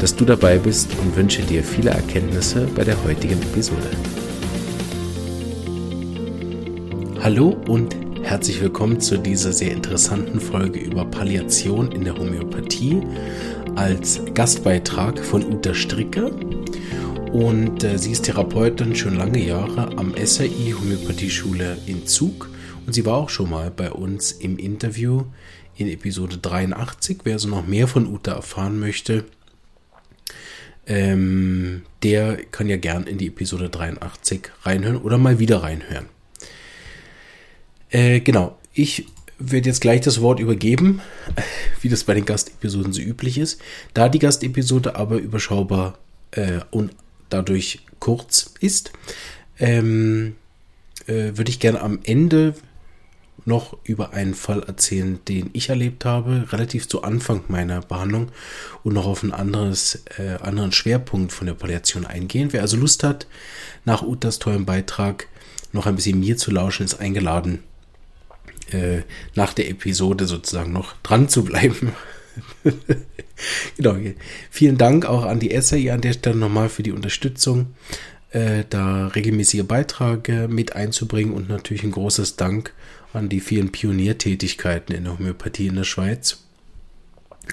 dass du dabei bist und wünsche dir viele Erkenntnisse bei der heutigen Episode. Hallo und herzlich willkommen zu dieser sehr interessanten Folge über Palliation in der Homöopathie als Gastbeitrag von Uta Stricke. Und äh, sie ist Therapeutin schon lange Jahre am SAI Homöopathieschule in Zug und sie war auch schon mal bei uns im Interview in Episode 83. Wer also noch mehr von Uta erfahren möchte, ähm, der kann ja gern in die Episode 83 reinhören oder mal wieder reinhören. Äh, genau, ich werde jetzt gleich das Wort übergeben, wie das bei den Gastepisoden so üblich ist. Da die Gastepisode aber überschaubar äh, und dadurch kurz ist, ähm, äh, würde ich gerne am Ende noch über einen Fall erzählen, den ich erlebt habe, relativ zu Anfang meiner Behandlung und noch auf einen anderes, äh, anderen Schwerpunkt von der Palliation eingehen. Wer also Lust hat, nach Utas tollen Beitrag noch ein bisschen mir zu lauschen, ist eingeladen, äh, nach der Episode sozusagen noch dran zu bleiben. genau. Vielen Dank auch an die SAI an der Stelle nochmal für die Unterstützung, äh, da regelmäßige Beiträge mit einzubringen und natürlich ein großes Dank an die vielen Pioniertätigkeiten in der Homöopathie in der Schweiz.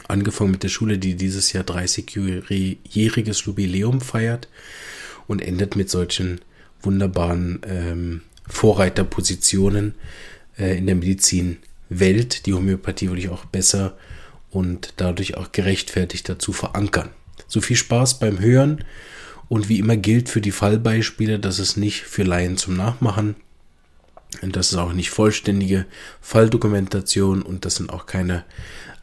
Angefangen mit der Schule, die dieses Jahr 30-jähriges Jubiläum feiert und endet mit solchen wunderbaren ähm, Vorreiterpositionen äh, in der Medizinwelt. Die Homöopathie würde ich auch besser und dadurch auch gerechtfertigt dazu verankern. So viel Spaß beim Hören und wie immer gilt für die Fallbeispiele, dass es nicht für Laien zum Nachmachen und das ist auch nicht vollständige Falldokumentation und das sind auch keine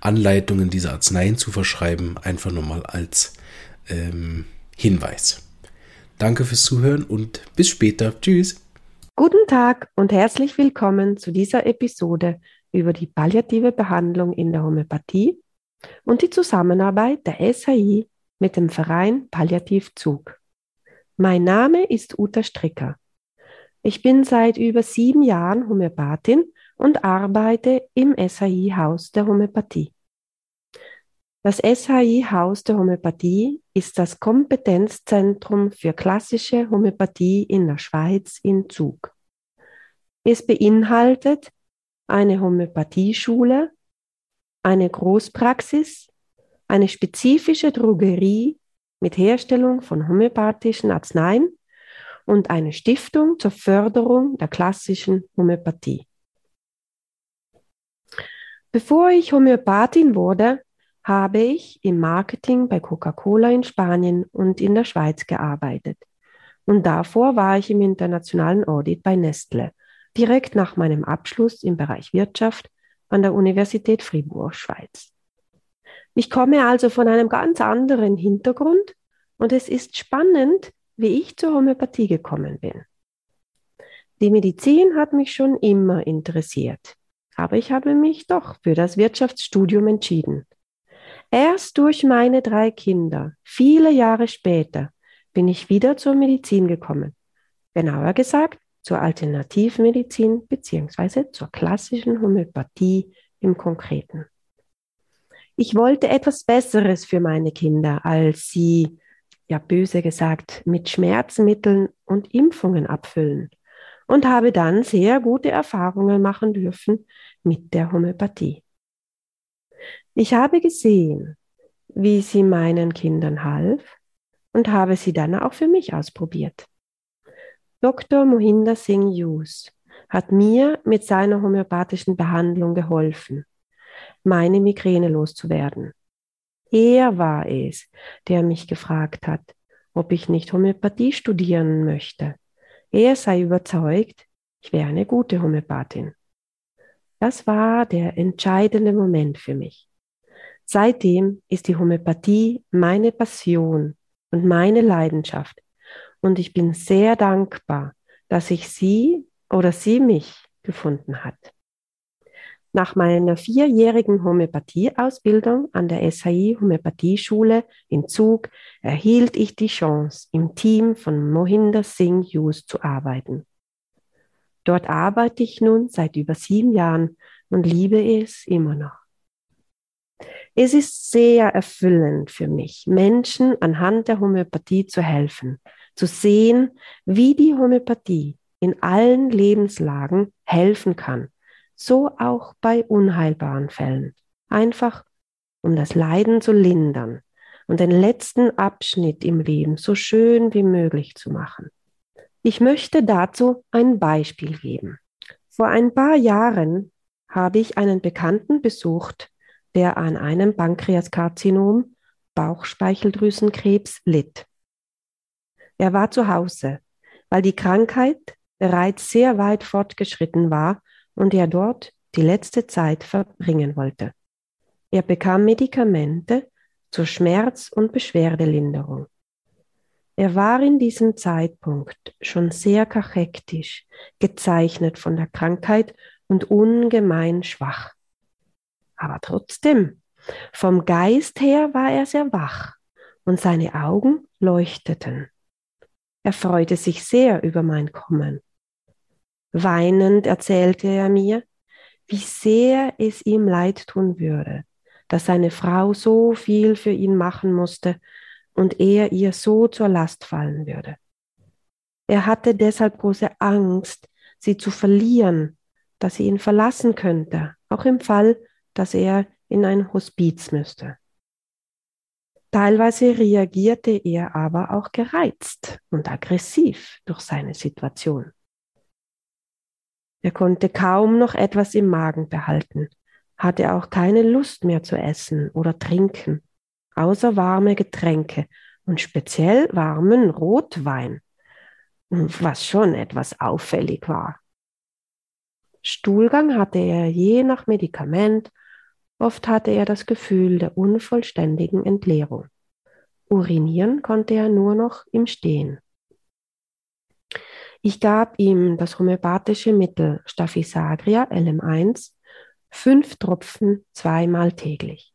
Anleitungen, diese Arzneien zu verschreiben, einfach nur mal als ähm, Hinweis. Danke fürs Zuhören und bis später. Tschüss. Guten Tag und herzlich willkommen zu dieser Episode über die palliative Behandlung in der Homöopathie und die Zusammenarbeit der SAI mit dem Verein Palliativzug. Mein Name ist Uta Stricker. Ich bin seit über sieben Jahren Homöopathin und arbeite im SHI-Haus der Homöopathie. Das SHI-Haus der Homöopathie ist das Kompetenzzentrum für klassische Homöopathie in der Schweiz in Zug. Es beinhaltet eine Homöopathieschule, eine Großpraxis, eine spezifische Drogerie mit Herstellung von homöopathischen Arzneien und eine Stiftung zur Förderung der klassischen Homöopathie. Bevor ich Homöopathin wurde, habe ich im Marketing bei Coca-Cola in Spanien und in der Schweiz gearbeitet. Und davor war ich im internationalen Audit bei Nestle, direkt nach meinem Abschluss im Bereich Wirtschaft an der Universität Fribourg, Schweiz. Ich komme also von einem ganz anderen Hintergrund und es ist spannend, wie ich zur Homöopathie gekommen bin. Die Medizin hat mich schon immer interessiert, aber ich habe mich doch für das Wirtschaftsstudium entschieden. Erst durch meine drei Kinder, viele Jahre später, bin ich wieder zur Medizin gekommen. Genauer gesagt, zur Alternativmedizin bzw. zur klassischen Homöopathie im Konkreten. Ich wollte etwas Besseres für meine Kinder, als sie ja böse gesagt, mit Schmerzmitteln und Impfungen abfüllen und habe dann sehr gute Erfahrungen machen dürfen mit der Homöopathie. Ich habe gesehen, wie sie meinen Kindern half und habe sie dann auch für mich ausprobiert. Dr. Mohinder Singh Hughes hat mir mit seiner homöopathischen Behandlung geholfen, meine Migräne loszuwerden. Er war es, der mich gefragt hat, ob ich nicht Homöopathie studieren möchte. Er sei überzeugt, ich wäre eine gute Homöopathin. Das war der entscheidende Moment für mich. Seitdem ist die Homöopathie meine Passion und meine Leidenschaft. und ich bin sehr dankbar, dass ich sie oder sie mich gefunden hat. Nach meiner vierjährigen Homöopathieausbildung an der SHI Homöopathieschule in Zug erhielt ich die Chance, im Team von Mohinder Singh Hughes zu arbeiten. Dort arbeite ich nun seit über sieben Jahren und liebe es immer noch. Es ist sehr erfüllend für mich, Menschen anhand der Homöopathie zu helfen, zu sehen, wie die Homöopathie in allen Lebenslagen helfen kann, so auch bei unheilbaren Fällen, einfach um das Leiden zu lindern und den letzten Abschnitt im Leben so schön wie möglich zu machen. Ich möchte dazu ein Beispiel geben. Vor ein paar Jahren habe ich einen Bekannten besucht, der an einem Pankreaskarzinom, Bauchspeicheldrüsenkrebs, litt. Er war zu Hause, weil die Krankheit bereits sehr weit fortgeschritten war und er dort die letzte Zeit verbringen wollte. Er bekam Medikamente zur Schmerz- und Beschwerdelinderung. Er war in diesem Zeitpunkt schon sehr kachektisch, gezeichnet von der Krankheit und ungemein schwach. Aber trotzdem, vom Geist her war er sehr wach und seine Augen leuchteten. Er freute sich sehr über mein Kommen. Weinend erzählte er mir, wie sehr es ihm leid tun würde, dass seine Frau so viel für ihn machen musste und er ihr so zur Last fallen würde. Er hatte deshalb große Angst, sie zu verlieren, dass sie ihn verlassen könnte, auch im Fall, dass er in ein Hospiz müsste. Teilweise reagierte er aber auch gereizt und aggressiv durch seine Situation. Er konnte kaum noch etwas im Magen behalten, hatte auch keine Lust mehr zu essen oder trinken, außer warme Getränke und speziell warmen Rotwein, was schon etwas auffällig war. Stuhlgang hatte er je nach Medikament Oft hatte er das Gefühl der unvollständigen Entleerung. Urinieren konnte er nur noch im Stehen. Ich gab ihm das homöopathische Mittel Staphysagria LM1, fünf Tropfen zweimal täglich.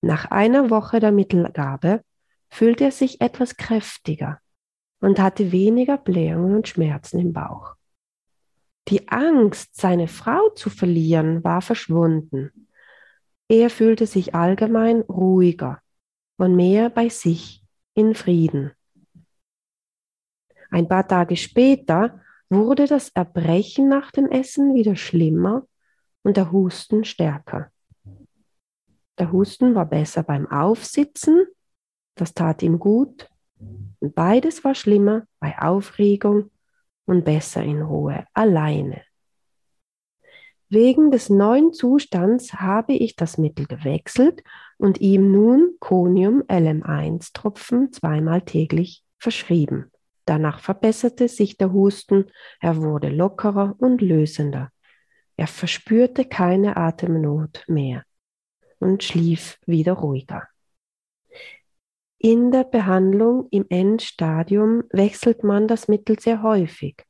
Nach einer Woche der Mittelgabe fühlte er sich etwas kräftiger und hatte weniger Blähungen und Schmerzen im Bauch. Die Angst, seine Frau zu verlieren, war verschwunden er fühlte sich allgemein ruhiger und mehr bei sich in Frieden. Ein paar Tage später wurde das Erbrechen nach dem Essen wieder schlimmer und der Husten stärker. Der Husten war besser beim Aufsitzen, das tat ihm gut, und beides war schlimmer bei Aufregung und besser in Ruhe alleine. Wegen des neuen Zustands habe ich das Mittel gewechselt und ihm nun Conium LM1 Tropfen zweimal täglich verschrieben. Danach verbesserte sich der Husten, er wurde lockerer und lösender. Er verspürte keine Atemnot mehr und schlief wieder ruhiger. In der Behandlung im Endstadium wechselt man das Mittel sehr häufig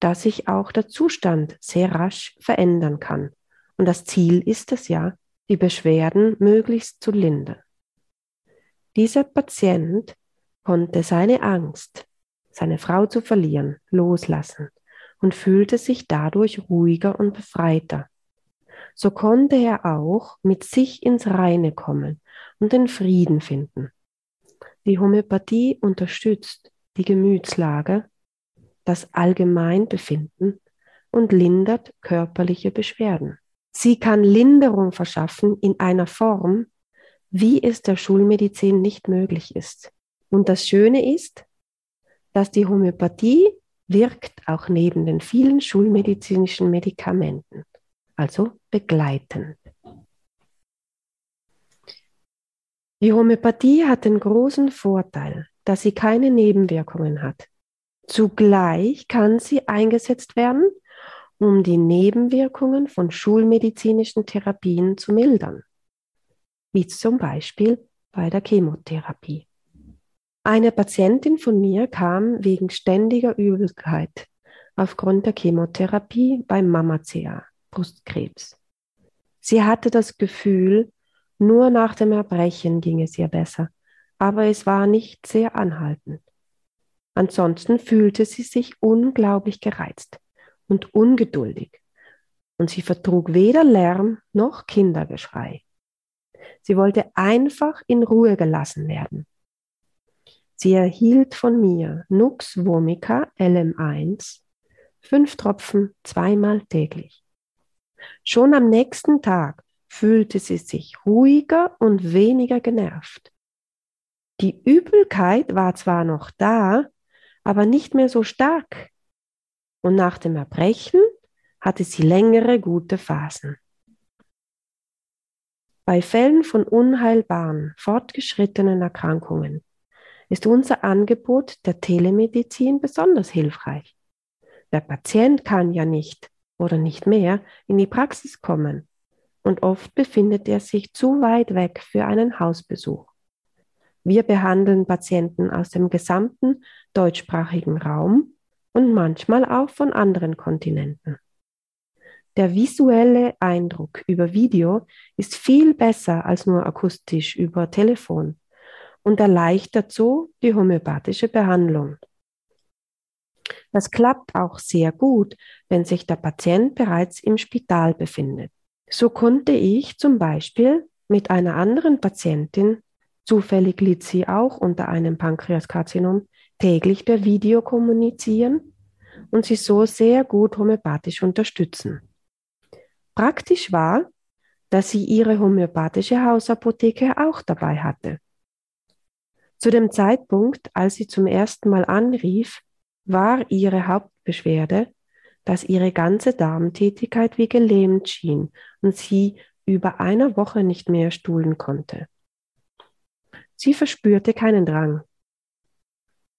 dass sich auch der Zustand sehr rasch verändern kann. Und das Ziel ist es ja, die Beschwerden möglichst zu lindern. Dieser Patient konnte seine Angst, seine Frau zu verlieren, loslassen und fühlte sich dadurch ruhiger und befreiter. So konnte er auch mit sich ins Reine kommen und den Frieden finden. Die Homöopathie unterstützt die Gemütslage das Allgemeinbefinden und lindert körperliche Beschwerden. Sie kann Linderung verschaffen in einer Form, wie es der Schulmedizin nicht möglich ist. Und das Schöne ist, dass die Homöopathie wirkt auch neben den vielen schulmedizinischen Medikamenten, also begleitend. Die Homöopathie hat den großen Vorteil, dass sie keine Nebenwirkungen hat. Zugleich kann sie eingesetzt werden, um die Nebenwirkungen von schulmedizinischen Therapien zu mildern, wie zum Beispiel bei der Chemotherapie. Eine Patientin von mir kam wegen ständiger Übelkeit aufgrund der Chemotherapie beim Mamacea, Brustkrebs. Sie hatte das Gefühl, nur nach dem Erbrechen ging es ihr besser, aber es war nicht sehr anhaltend. Ansonsten fühlte sie sich unglaublich gereizt und ungeduldig und sie vertrug weder Lärm noch Kindergeschrei. Sie wollte einfach in Ruhe gelassen werden. Sie erhielt von mir Nux Vomica LM1, fünf Tropfen zweimal täglich. Schon am nächsten Tag fühlte sie sich ruhiger und weniger genervt. Die Übelkeit war zwar noch da, aber nicht mehr so stark. Und nach dem Erbrechen hatte sie längere gute Phasen. Bei Fällen von unheilbaren, fortgeschrittenen Erkrankungen ist unser Angebot der Telemedizin besonders hilfreich. Der Patient kann ja nicht oder nicht mehr in die Praxis kommen und oft befindet er sich zu weit weg für einen Hausbesuch. Wir behandeln Patienten aus dem gesamten deutschsprachigen Raum und manchmal auch von anderen Kontinenten. Der visuelle Eindruck über Video ist viel besser als nur akustisch über Telefon und erleichtert so die homöopathische Behandlung. Das klappt auch sehr gut, wenn sich der Patient bereits im Spital befindet. So konnte ich zum Beispiel mit einer anderen Patientin, zufällig litt sie auch unter einem Pankreaskarzinom, täglich per Video kommunizieren und sie so sehr gut homöopathisch unterstützen. Praktisch war, dass sie ihre homöopathische Hausapotheke auch dabei hatte. Zu dem Zeitpunkt, als sie zum ersten Mal anrief, war ihre Hauptbeschwerde, dass ihre ganze Darmtätigkeit wie gelähmt schien und sie über eine Woche nicht mehr stuhlen konnte. Sie verspürte keinen Drang.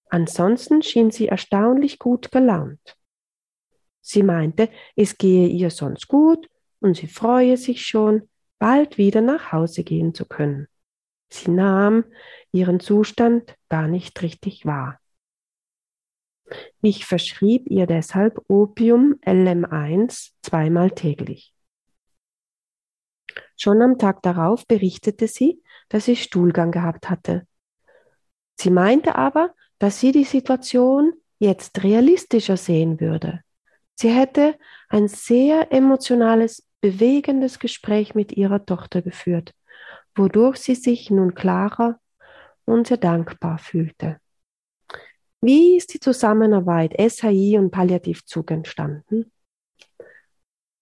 Ansonsten schien sie erstaunlich gut gelaunt. Sie meinte, es gehe ihr sonst gut und sie freue sich schon, bald wieder nach Hause gehen zu können. Sie nahm ihren Zustand gar nicht richtig wahr. Ich verschrieb ihr deshalb Opium LM1 zweimal täglich. Schon am Tag darauf berichtete sie, dass sie Stuhlgang gehabt hatte. Sie meinte aber, dass sie die Situation jetzt realistischer sehen würde. Sie hätte ein sehr emotionales, bewegendes Gespräch mit ihrer Tochter geführt, wodurch sie sich nun klarer und sehr dankbar fühlte. Wie ist die Zusammenarbeit SHI und Palliativzug entstanden?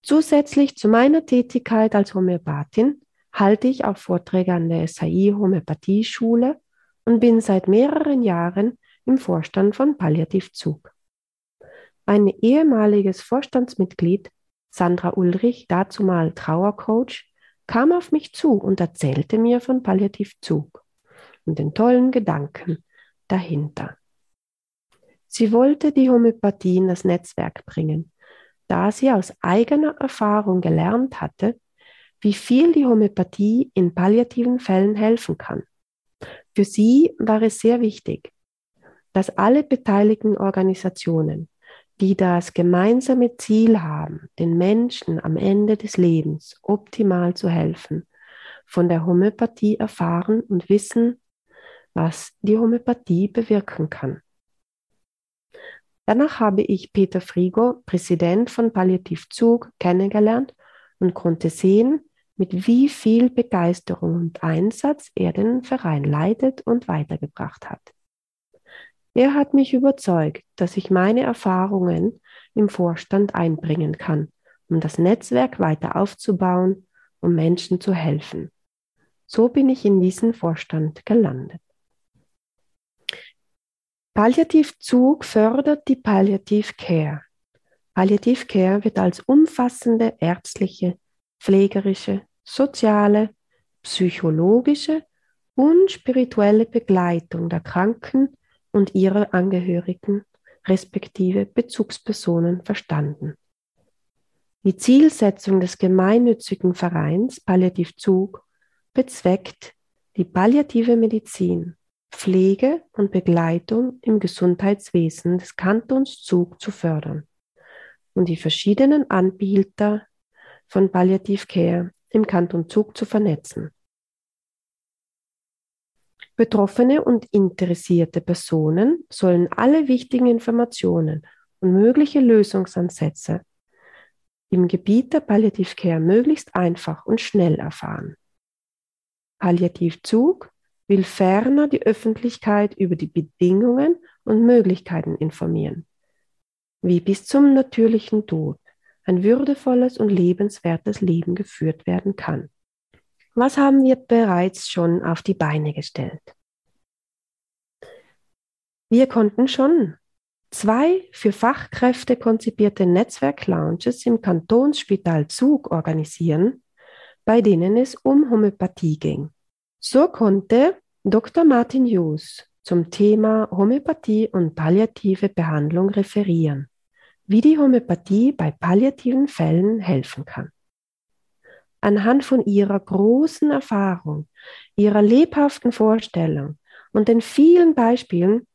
Zusätzlich zu meiner Tätigkeit als Homöopathin halte ich auch Vorträge an der SHI Homöopathieschule und bin seit mehreren Jahren im Vorstand von Palliativzug. Ein ehemaliges Vorstandsmitglied, Sandra Ulrich, dazumal Trauercoach, kam auf mich zu und erzählte mir von Palliativzug und den tollen Gedanken dahinter. Sie wollte die Homöopathie in das Netzwerk bringen, da sie aus eigener Erfahrung gelernt hatte, wie viel die Homöopathie in palliativen Fällen helfen kann. Für sie war es sehr wichtig, dass alle beteiligten Organisationen, die das gemeinsame Ziel haben, den Menschen am Ende des Lebens optimal zu helfen, von der Homöopathie erfahren und wissen, was die Homöopathie bewirken kann. Danach habe ich Peter Frigo, Präsident von Palliativzug, kennengelernt und konnte sehen, mit wie viel Begeisterung und Einsatz er den Verein leitet und weitergebracht hat. Er hat mich überzeugt, dass ich meine Erfahrungen im Vorstand einbringen kann, um das Netzwerk weiter aufzubauen, um Menschen zu helfen. So bin ich in diesen Vorstand gelandet. Palliativzug fördert die Palliative Care. Palliative Care wird als umfassende ärztliche, pflegerische, soziale, psychologische und spirituelle Begleitung der Kranken und ihrer Angehörigen respektive Bezugspersonen verstanden. Die Zielsetzung des gemeinnützigen Vereins Palliativzug bezweckt die palliative Medizin Pflege und Begleitung im Gesundheitswesen des Kantons Zug zu fördern und die verschiedenen Anbieter von Palliativcare im Kanton Zug zu vernetzen. Betroffene und interessierte Personen sollen alle wichtigen Informationen und mögliche Lösungsansätze im Gebiet der Palliativcare möglichst einfach und schnell erfahren. Palliativzug will ferner die Öffentlichkeit über die Bedingungen und Möglichkeiten informieren, wie bis zum natürlichen Tod ein würdevolles und lebenswertes Leben geführt werden kann. Was haben wir bereits schon auf die Beine gestellt? Wir konnten schon zwei für Fachkräfte konzipierte Netzwerk-Lounges im Kantonsspital Zug organisieren, bei denen es um Homöopathie ging. So konnte Dr. Martin Hughes zum Thema Homöopathie und palliative Behandlung referieren, wie die Homöopathie bei palliativen Fällen helfen kann. Anhand von ihrer großen Erfahrung, ihrer lebhaften Vorstellung und den vielen Beispielen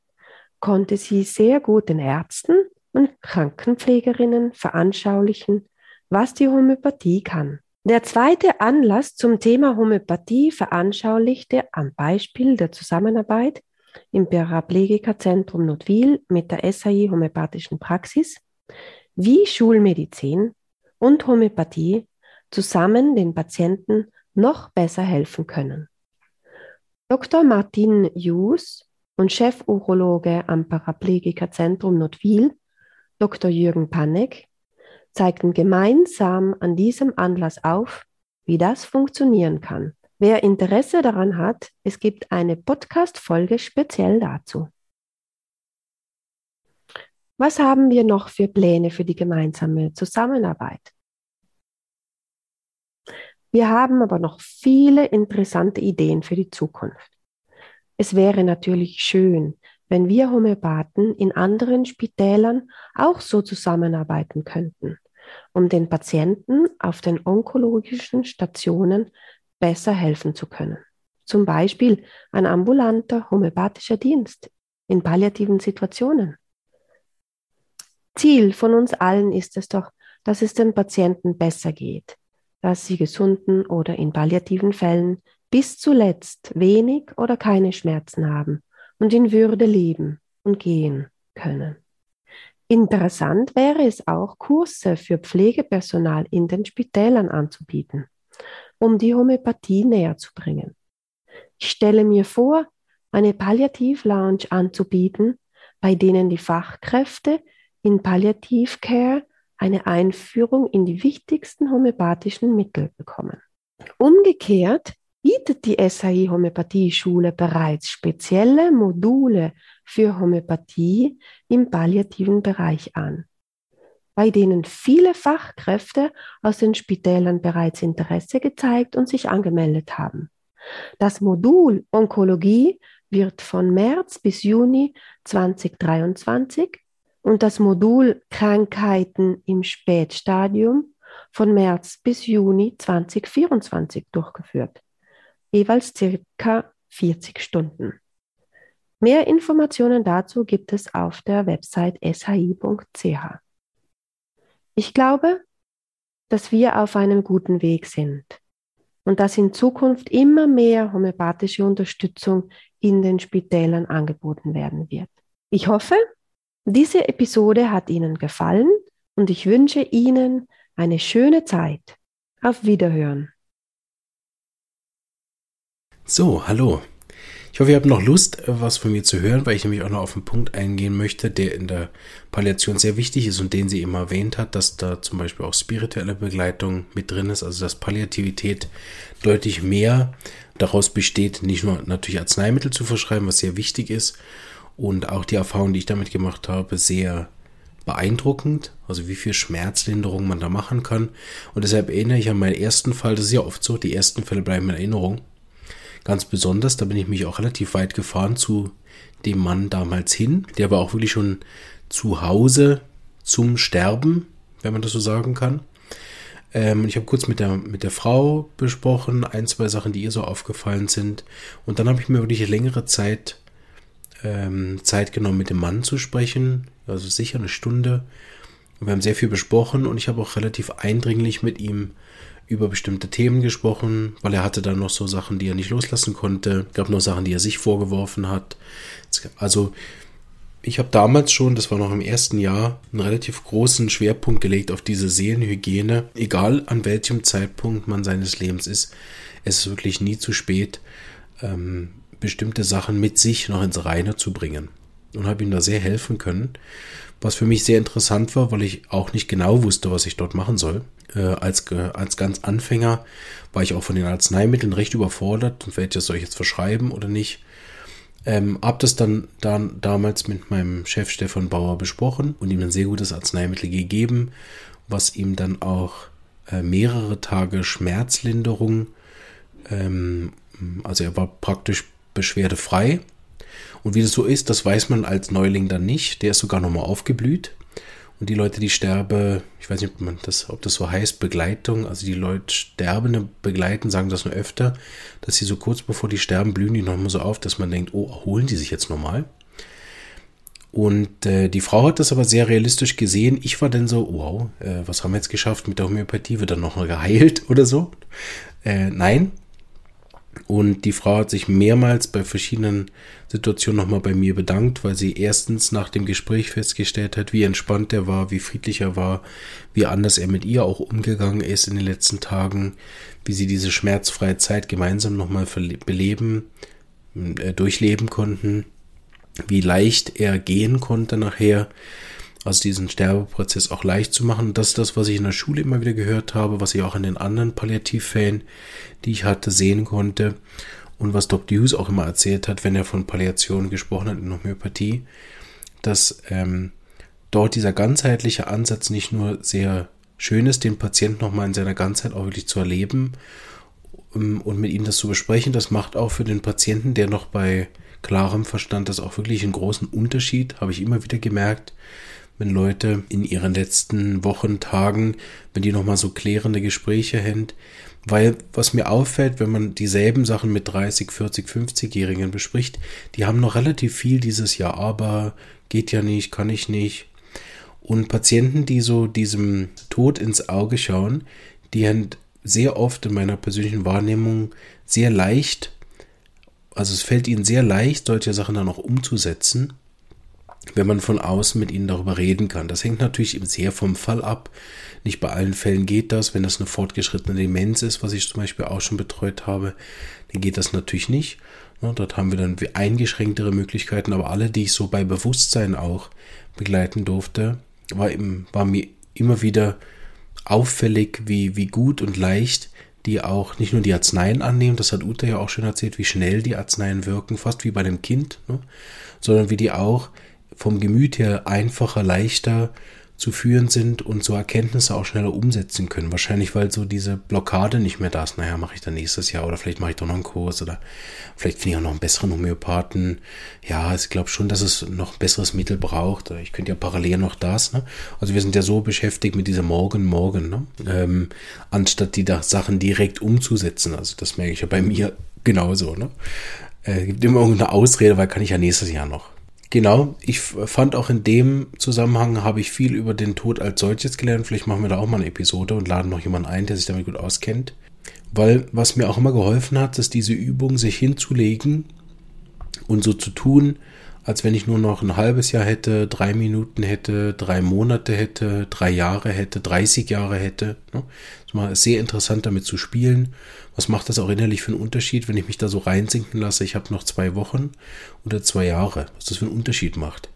konnte sie sehr gut den Ärzten und Krankenpflegerinnen veranschaulichen, was die Homöopathie kann. Der zweite Anlass zum Thema Homöopathie veranschaulichte am Beispiel der Zusammenarbeit im Paraplegikerzentrum Notwil mit der SAI Homöopathischen Praxis, wie Schulmedizin und Homöopathie zusammen den Patienten noch besser helfen können. Dr. Martin Hughes und Chefurologe am Paraplegikerzentrum Notwil, Dr. Jürgen Panek, zeigten gemeinsam an diesem Anlass auf, wie das funktionieren kann. Wer Interesse daran hat, es gibt eine Podcast-Folge speziell dazu. Was haben wir noch für Pläne für die gemeinsame Zusammenarbeit? Wir haben aber noch viele interessante Ideen für die Zukunft. Es wäre natürlich schön, wenn wir Homöopathen in anderen Spitälern auch so zusammenarbeiten könnten, um den Patienten auf den onkologischen Stationen besser helfen zu können. Zum Beispiel ein ambulanter homöopathischer Dienst in palliativen Situationen. Ziel von uns allen ist es doch, dass es den Patienten besser geht, dass sie gesunden oder in palliativen Fällen bis zuletzt wenig oder keine Schmerzen haben und in Würde leben und gehen können. Interessant wäre es auch, Kurse für Pflegepersonal in den Spitälern anzubieten, um die Homöopathie näher zu bringen. Ich stelle mir vor, eine Palliativ-Lounge anzubieten, bei denen die Fachkräfte in Palliativcare eine Einführung in die wichtigsten homöopathischen Mittel bekommen. Umgekehrt bietet die SAI Homöopathie Schule bereits spezielle Module für Homöopathie im palliativen Bereich an, bei denen viele Fachkräfte aus den Spitälern bereits Interesse gezeigt und sich angemeldet haben. Das Modul Onkologie wird von März bis Juni 2023 und das Modul Krankheiten im Spätstadium von März bis Juni 2024 durchgeführt jeweils circa 40 Stunden. Mehr Informationen dazu gibt es auf der Website shi.ch. Ich glaube, dass wir auf einem guten Weg sind und dass in Zukunft immer mehr homöopathische Unterstützung in den Spitälern angeboten werden wird. Ich hoffe, diese Episode hat Ihnen gefallen und ich wünsche Ihnen eine schöne Zeit. Auf Wiederhören. So, hallo. Ich hoffe, ihr habt noch Lust, was von mir zu hören, weil ich nämlich auch noch auf einen Punkt eingehen möchte, der in der Palliation sehr wichtig ist und den sie immer erwähnt hat, dass da zum Beispiel auch spirituelle Begleitung mit drin ist, also dass Palliativität deutlich mehr daraus besteht, nicht nur natürlich Arzneimittel zu verschreiben, was sehr wichtig ist, und auch die Erfahrung, die ich damit gemacht habe, sehr beeindruckend, also wie viel Schmerzlinderung man da machen kann. Und deshalb erinnere ich an meinen ersten Fall, das ist ja oft so, die ersten Fälle bleiben in Erinnerung ganz besonders. Da bin ich mich auch relativ weit gefahren zu dem Mann damals hin. Der war auch wirklich schon zu Hause zum Sterben, wenn man das so sagen kann. Ähm, ich habe kurz mit der, mit der Frau besprochen, ein, zwei Sachen, die ihr so aufgefallen sind. Und dann habe ich mir wirklich längere Zeit ähm, Zeit genommen, mit dem Mann zu sprechen, also sicher eine Stunde. Wir haben sehr viel besprochen und ich habe auch relativ eindringlich mit ihm über bestimmte Themen gesprochen, weil er hatte dann noch so Sachen, die er nicht loslassen konnte. Es gab noch Sachen, die er sich vorgeworfen hat. Also ich habe damals schon, das war noch im ersten Jahr, einen relativ großen Schwerpunkt gelegt auf diese Seelenhygiene. Egal an welchem Zeitpunkt man seines Lebens ist, es ist wirklich nie zu spät, ähm, bestimmte Sachen mit sich noch ins Reine zu bringen. Und habe ihm da sehr helfen können. Was für mich sehr interessant war, weil ich auch nicht genau wusste, was ich dort machen soll. Äh, als, als ganz Anfänger war ich auch von den Arzneimitteln recht überfordert. Und welches soll ich jetzt verschreiben oder nicht? Ähm, hab das dann, dann damals mit meinem Chef Stefan Bauer besprochen und ihm ein sehr gutes Arzneimittel gegeben, was ihm dann auch äh, mehrere Tage Schmerzlinderung, ähm, also er war praktisch beschwerdefrei. Und wie das so ist, das weiß man als Neuling dann nicht. Der ist sogar nochmal aufgeblüht. Und die Leute, die sterbe, ich weiß nicht, ob, man das, ob das so heißt, Begleitung, also die Leute Sterbende begleiten, sagen das nur öfter, dass sie so kurz bevor die sterben, blühen die nochmal so auf, dass man denkt, oh, erholen die sich jetzt nochmal? Und äh, die Frau hat das aber sehr realistisch gesehen. Ich war dann so, wow, äh, was haben wir jetzt geschafft mit der Homöopathie? Wird dann noch mal geheilt oder so? Äh, nein, und die Frau hat sich mehrmals bei verschiedenen Situationen nochmal bei mir bedankt, weil sie erstens nach dem Gespräch festgestellt hat, wie entspannt er war, wie friedlich er war, wie anders er mit ihr auch umgegangen ist in den letzten Tagen, wie sie diese schmerzfreie Zeit gemeinsam nochmal beleben, äh, durchleben konnten, wie leicht er gehen konnte nachher, also diesen Sterbeprozess auch leicht zu machen. Das ist das, was ich in der Schule immer wieder gehört habe, was ich auch in den anderen Palliativfällen, die ich hatte, sehen konnte. Und was Dr. Hughes auch immer erzählt hat, wenn er von Palliation gesprochen hat in Homöopathie, dass ähm, dort dieser ganzheitliche Ansatz nicht nur sehr schön ist, den Patienten nochmal in seiner Ganzheit auch wirklich zu erleben um, und mit ihm das zu besprechen. Das macht auch für den Patienten, der noch bei klarem Verstand das auch wirklich einen großen Unterschied, habe ich immer wieder gemerkt, wenn Leute in ihren letzten Wochen, Tagen, wenn die nochmal so klärende Gespräche haben. Weil was mir auffällt, wenn man dieselben Sachen mit 30, 40, 50-Jährigen bespricht, die haben noch relativ viel dieses Jahr, aber geht ja nicht, kann ich nicht. Und Patienten, die so diesem Tod ins Auge schauen, die haben sehr oft in meiner persönlichen Wahrnehmung sehr leicht, also es fällt ihnen sehr leicht, solche Sachen dann auch umzusetzen wenn man von außen mit ihnen darüber reden kann. Das hängt natürlich sehr vom Fall ab. Nicht bei allen Fällen geht das. Wenn das eine fortgeschrittene Demenz ist, was ich zum Beispiel auch schon betreut habe, dann geht das natürlich nicht. dort haben wir dann eingeschränktere Möglichkeiten, aber alle, die ich so bei Bewusstsein auch begleiten durfte, war, im, war mir immer wieder auffällig, wie, wie gut und leicht die auch nicht nur die Arzneien annehmen, das hat Uta ja auch schon erzählt, wie schnell die Arzneien wirken, fast wie bei einem Kind, ne? sondern wie die auch vom Gemüt her einfacher, leichter zu führen sind und so Erkenntnisse auch schneller umsetzen können. Wahrscheinlich, weil so diese Blockade nicht mehr da ist. Naja, mache ich dann nächstes Jahr oder vielleicht mache ich doch noch einen Kurs oder vielleicht finde ich auch noch einen besseren Homöopathen. Ja, ich glaube schon, dass es noch ein besseres Mittel braucht. Ich könnte ja parallel noch das. Ne? Also wir sind ja so beschäftigt mit diesem Morgen, Morgen, ne? ähm, anstatt die Sachen direkt umzusetzen. Also das merke ich ja bei mir genauso. Ne? Äh, gibt immer irgendeine Ausrede, weil kann ich ja nächstes Jahr noch. Genau, ich fand auch in dem Zusammenhang habe ich viel über den Tod als solches gelernt. Vielleicht machen wir da auch mal eine Episode und laden noch jemanden ein, der sich damit gut auskennt. Weil was mir auch immer geholfen hat, ist diese Übung, sich hinzulegen und so zu tun, als wenn ich nur noch ein halbes Jahr hätte, drei Minuten hätte, drei Monate hätte, drei Jahre hätte, 30 Jahre hätte. Ne? Es war sehr interessant damit zu spielen was macht das auch innerlich für einen Unterschied, wenn ich mich da so reinsinken lasse, ich habe noch zwei Wochen oder zwei Jahre, was das für einen Unterschied macht.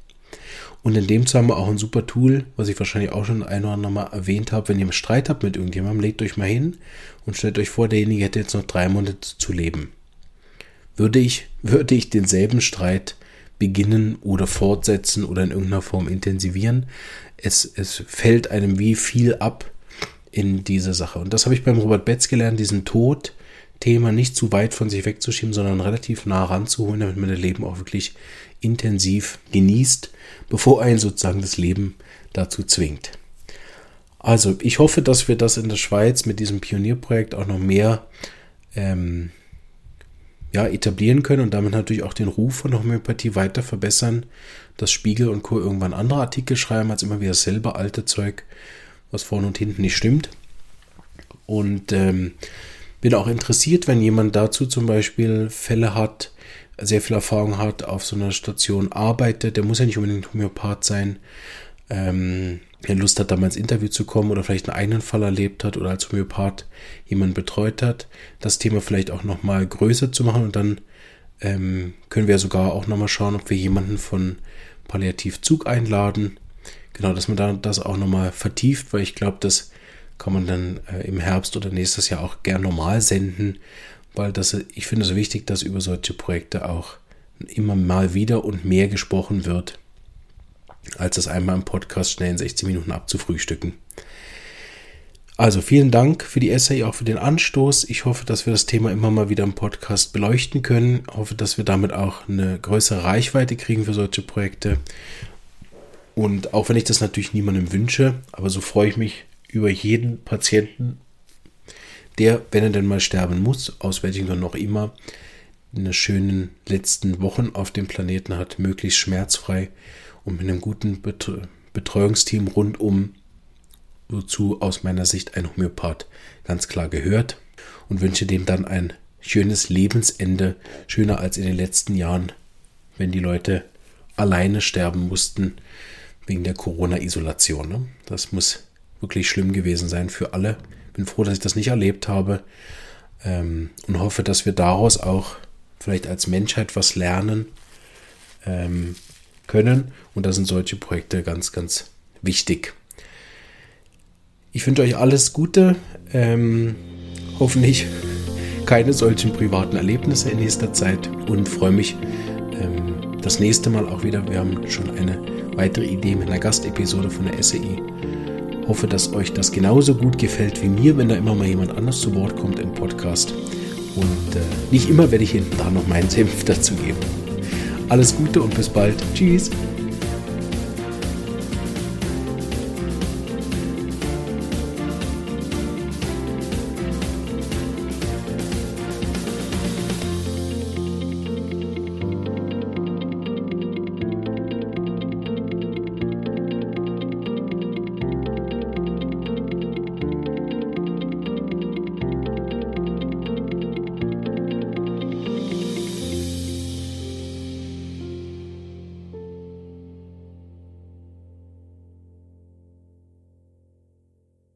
Und in dem Zusammenhang auch ein super Tool, was ich wahrscheinlich auch schon ein oder andere Mal erwähnt habe, wenn ihr einen Streit habt mit irgendjemandem, legt euch mal hin und stellt euch vor, derjenige hätte jetzt noch drei Monate zu leben. Würde ich, würde ich denselben Streit beginnen oder fortsetzen oder in irgendeiner Form intensivieren? Es, es fällt einem wie viel ab, in dieser Sache. Und das habe ich beim Robert Betz gelernt, diesen Tod-Thema nicht zu weit von sich wegzuschieben, sondern relativ nah ranzuholen, damit man das Leben auch wirklich intensiv genießt, bevor einen sozusagen das Leben dazu zwingt. Also, ich hoffe, dass wir das in der Schweiz mit diesem Pionierprojekt auch noch mehr ähm, ja, etablieren können und damit natürlich auch den Ruf von Homöopathie weiter verbessern, dass Spiegel und Co. irgendwann andere Artikel schreiben als immer wieder dasselbe alte Zeug, was vorne und hinten nicht stimmt. Und ähm, bin auch interessiert, wenn jemand dazu zum Beispiel Fälle hat, sehr viel Erfahrung hat, auf so einer Station arbeitet, der muss ja nicht unbedingt Homöopath sein, ähm, der Lust hat, da mal ins Interview zu kommen oder vielleicht einen eigenen Fall erlebt hat oder als Homöopath jemanden betreut hat, das Thema vielleicht auch nochmal größer zu machen und dann ähm, können wir sogar auch nochmal schauen, ob wir jemanden von Palliativzug einladen. Genau, dass man da das auch nochmal vertieft, weil ich glaube, das kann man dann äh, im Herbst oder nächstes Jahr auch gern normal senden, weil das, ich finde es wichtig, dass über solche Projekte auch immer mal wieder und mehr gesprochen wird, als das einmal im Podcast schnell in 16 Minuten abzufrühstücken. Also vielen Dank für die Essay, auch für den Anstoß. Ich hoffe, dass wir das Thema immer mal wieder im Podcast beleuchten können. Ich hoffe, dass wir damit auch eine größere Reichweite kriegen für solche Projekte. Und auch wenn ich das natürlich niemandem wünsche, aber so freue ich mich über jeden Patienten, der, wenn er denn mal sterben muss, aus welchen Gründen auch immer, eine schönen letzten Wochen auf dem Planeten hat, möglichst schmerzfrei und mit einem guten Betreuungsteam rundum, wozu aus meiner Sicht ein Homöopath ganz klar gehört und wünsche dem dann ein schönes Lebensende, schöner als in den letzten Jahren, wenn die Leute alleine sterben mussten wegen der Corona-Isolation. Ne? Das muss wirklich schlimm gewesen sein für alle. Bin froh, dass ich das nicht erlebt habe ähm, und hoffe, dass wir daraus auch vielleicht als Menschheit was lernen ähm, können. Und da sind solche Projekte ganz, ganz wichtig. Ich wünsche euch alles Gute. Ähm, hoffentlich keine solchen privaten Erlebnisse in nächster Zeit und freue mich ähm, das nächste Mal auch wieder. Wir haben schon eine weitere Idee mit einer Gastepisode von der SEI Hoffe, dass euch das genauso gut gefällt wie mir, wenn da immer mal jemand anders zu Wort kommt im Podcast. Und äh, nicht immer werde ich hinten da noch meinen Senf dazu geben. Alles Gute und bis bald. Tschüss.